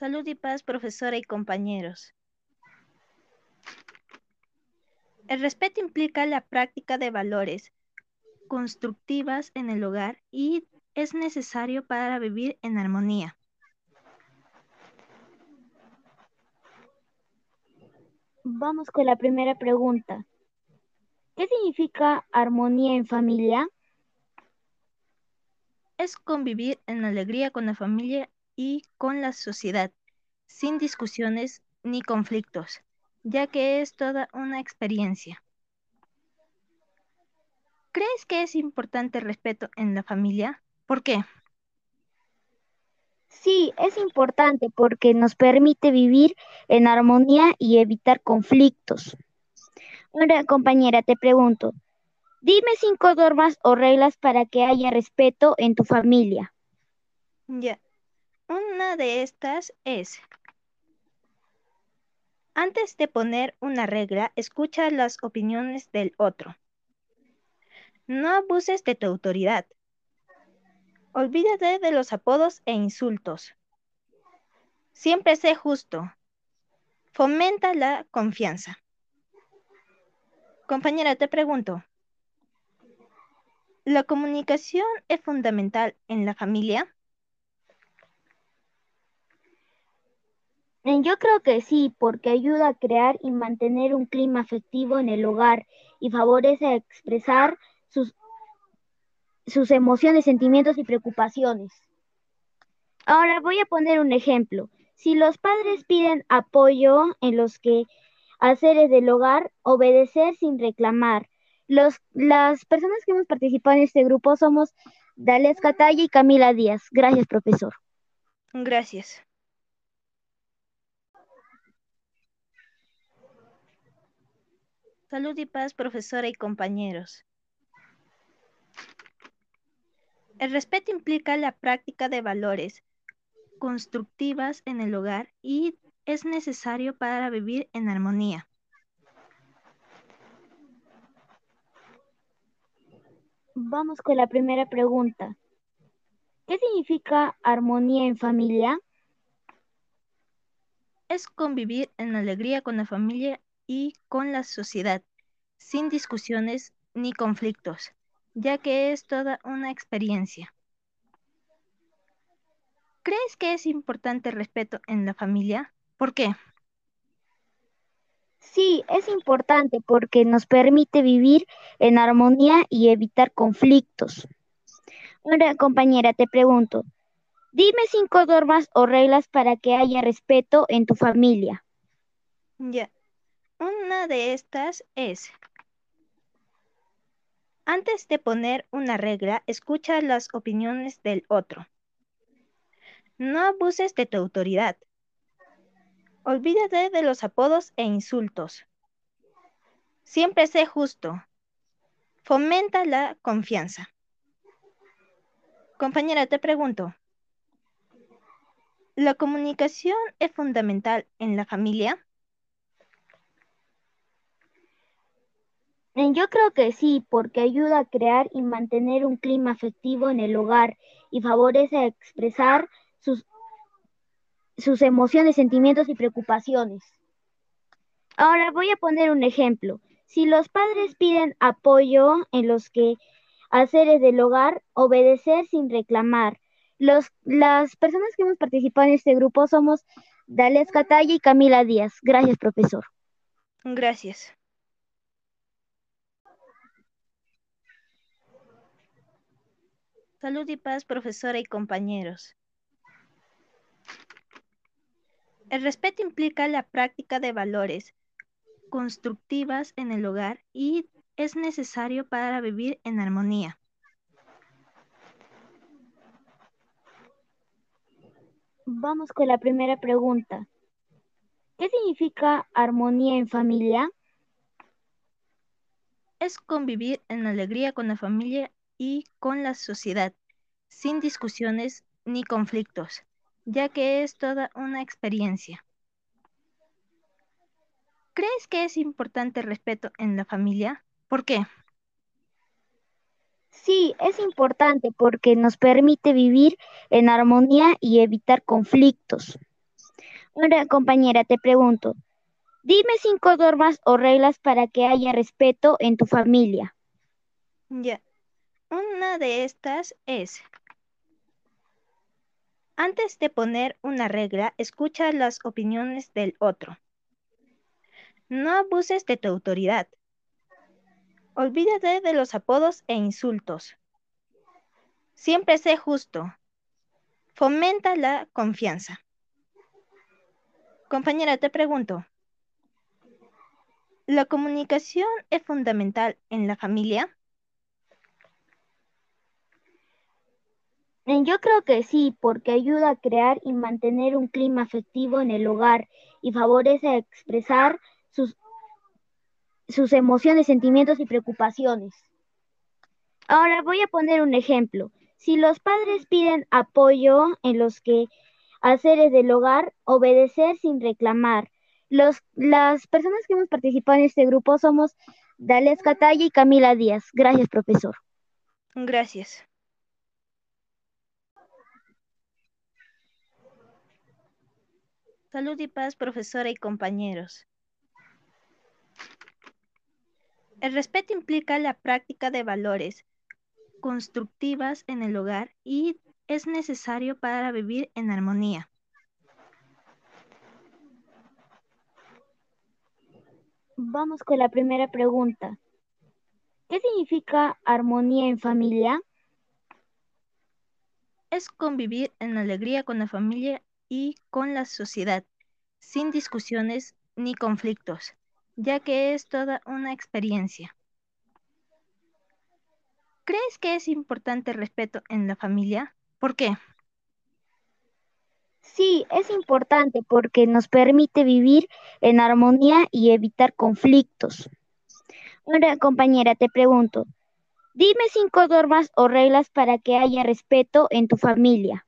Salud y paz, profesora y compañeros. El respeto implica la práctica de valores constructivas en el hogar y es necesario para vivir en armonía. Vamos con la primera pregunta. ¿Qué significa armonía en familia? Es convivir en alegría con la familia y con la sociedad, sin discusiones ni conflictos, ya que es toda una experiencia. ¿Crees que es importante el respeto en la familia? ¿Por qué? Sí, es importante porque nos permite vivir en armonía y evitar conflictos. Ahora, compañera, te pregunto, dime cinco normas o reglas para que haya respeto en tu familia. Ya, una de estas es, antes de poner una regla, escucha las opiniones del otro. No abuses de tu autoridad. Olvídate de los apodos e insultos. Siempre sé justo. Fomenta la confianza. Compañera, te pregunto, ¿la comunicación es fundamental en la familia? Yo creo que sí, porque ayuda a crear y mantener un clima afectivo en el hogar y favorece expresar sus, sus emociones, sentimientos y preocupaciones. Ahora voy a poner un ejemplo. Si los padres piden apoyo en los que haceres del hogar, obedecer sin reclamar. Los, las personas que hemos participado en este grupo somos Dales Catalla y Camila Díaz. Gracias, profesor. Gracias. Salud y paz, profesora y compañeros. El respeto implica la práctica de valores constructivas en el hogar y es necesario para vivir en armonía. Vamos con la primera pregunta. ¿Qué significa armonía en familia? Es convivir en alegría con la familia y con la sociedad, sin discusiones ni conflictos, ya que es toda una experiencia. ¿Crees que es importante el respeto en la familia? ¿Por qué? Sí, es importante porque nos permite vivir en armonía y evitar conflictos. Ahora, compañera, te pregunto, dime cinco normas o reglas para que haya respeto en tu familia. Ya, una de estas es, antes de poner una regla, escucha las opiniones del otro. No abuses de tu autoridad. Olvídate de los apodos e insultos. Siempre sé justo. Fomenta la confianza. Compañera, te pregunto, ¿la comunicación es fundamental en la familia? Yo creo que sí, porque ayuda a crear y mantener un clima afectivo en el hogar y favorece expresar sus, sus emociones, sentimientos y preocupaciones. Ahora voy a poner un ejemplo. Si los padres piden apoyo en los que haceres del hogar, obedecer sin reclamar. Los, las personas que hemos participado en este grupo somos Dales Catalla y Camila Díaz. Gracias, profesor. Gracias. Salud y paz, profesora y compañeros. El respeto implica la práctica de valores constructivas en el hogar y es necesario para vivir en armonía. Vamos con la primera pregunta. ¿Qué significa armonía en familia? Es convivir en alegría con la familia y con la sociedad, sin discusiones ni conflictos, ya que es toda una experiencia. ¿Crees que es importante el respeto en la familia? ¿Por qué? Sí, es importante porque nos permite vivir en armonía y evitar conflictos. Ahora, compañera, te pregunto, dime cinco normas o reglas para que haya respeto en tu familia. Ya. Una de estas es, antes de poner una regla, escucha las opiniones del otro. No abuses de tu autoridad. Olvídate de los apodos e insultos. Siempre sé justo. Fomenta la confianza. Compañera, te pregunto, ¿la comunicación es fundamental en la familia? Yo creo que sí, porque ayuda a crear y mantener un clima afectivo en el hogar y favorece expresar sus, sus emociones, sentimientos y preocupaciones. Ahora voy a poner un ejemplo. Si los padres piden apoyo en los que haceres del hogar, obedecer sin reclamar. Los, las personas que hemos participado en este grupo somos Dales Catalla y Camila Díaz. Gracias, profesor. Gracias. Salud y paz, profesora y compañeros. El respeto implica la práctica de valores constructivas en el hogar y es necesario para vivir en armonía. Vamos con la primera pregunta. ¿Qué significa armonía en familia? Es convivir en alegría con la familia y con la sociedad, sin discusiones ni conflictos, ya que es toda una experiencia. ¿Crees que es importante el respeto en la familia? ¿Por qué? Sí, es importante porque nos permite vivir en armonía y evitar conflictos. Ahora, compañera, te pregunto, dime cinco normas o reglas para que haya respeto en tu familia.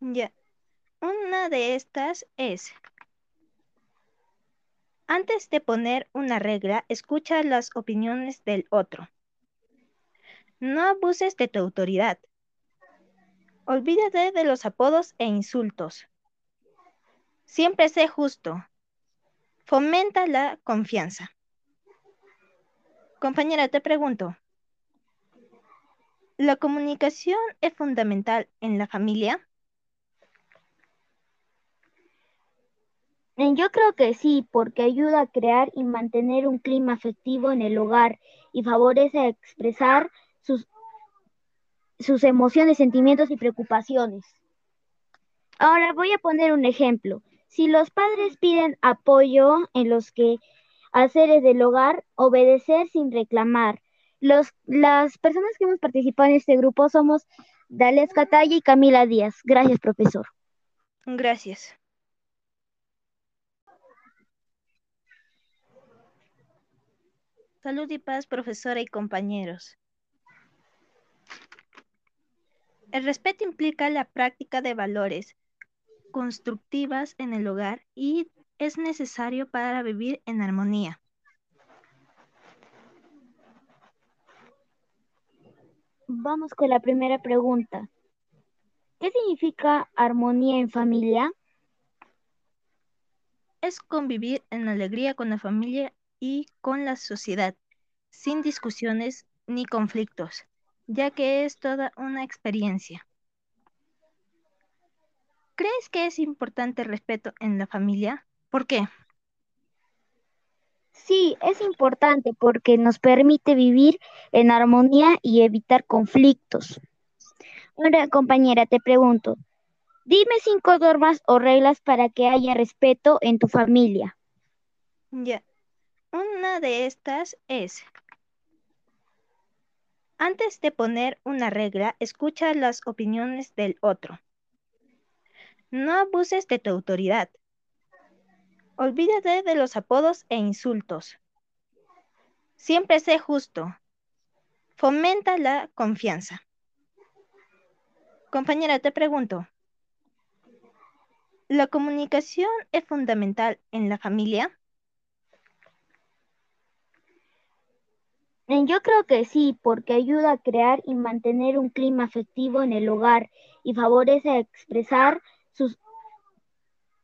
Ya. Una de estas es, antes de poner una regla, escucha las opiniones del otro. No abuses de tu autoridad. Olvídate de los apodos e insultos. Siempre sé justo. Fomenta la confianza. Compañera, te pregunto, ¿la comunicación es fundamental en la familia? Yo creo que sí, porque ayuda a crear y mantener un clima afectivo en el hogar y favorece expresar sus, sus emociones, sentimientos y preocupaciones. Ahora voy a poner un ejemplo. Si los padres piden apoyo en los que haceres del hogar, obedecer sin reclamar. Los, las personas que hemos participado en este grupo somos Dales Catalla y Camila Díaz. Gracias, profesor. Gracias. Salud y paz, profesora y compañeros. El respeto implica la práctica de valores constructivas en el hogar y es necesario para vivir en armonía. Vamos con la primera pregunta. ¿Qué significa armonía en familia? Es convivir en alegría con la familia y con la sociedad, sin discusiones ni conflictos, ya que es toda una experiencia. ¿Crees que es importante el respeto en la familia? ¿Por qué? Sí, es importante porque nos permite vivir en armonía y evitar conflictos. Ahora, compañera, te pregunto, dime cinco normas o reglas para que haya respeto en tu familia. Ya. Una de estas es, antes de poner una regla, escucha las opiniones del otro. No abuses de tu autoridad. Olvídate de los apodos e insultos. Siempre sé justo. Fomenta la confianza. Compañera, te pregunto, ¿la comunicación es fundamental en la familia? Yo creo que sí, porque ayuda a crear y mantener un clima afectivo en el hogar y favorece expresar sus,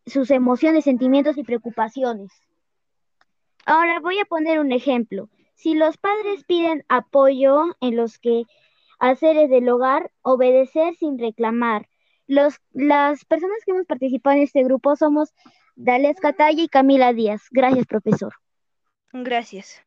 sus emociones, sentimientos y preocupaciones. Ahora voy a poner un ejemplo. Si los padres piden apoyo en los que haceres del hogar, obedecer sin reclamar. Los, las personas que hemos participado en este grupo somos Dales Catalla y Camila Díaz. Gracias, profesor. Gracias.